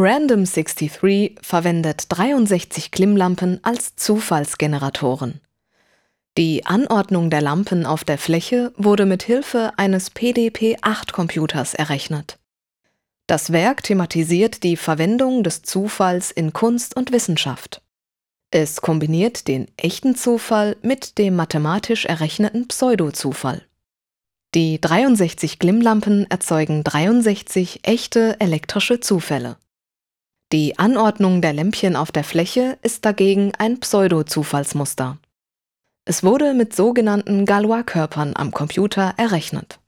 Random 63 verwendet 63 Klimmlampen als Zufallsgeneratoren. Die Anordnung der Lampen auf der Fläche wurde mit Hilfe eines PDP-8-Computers errechnet. Das Werk thematisiert die Verwendung des Zufalls in Kunst und Wissenschaft. Es kombiniert den echten Zufall mit dem mathematisch errechneten Pseudozufall. Die 63 Glimmlampen erzeugen 63 echte elektrische Zufälle. Die Anordnung der Lämpchen auf der Fläche ist dagegen ein Pseudo-Zufallsmuster. Es wurde mit sogenannten Galois-Körpern am Computer errechnet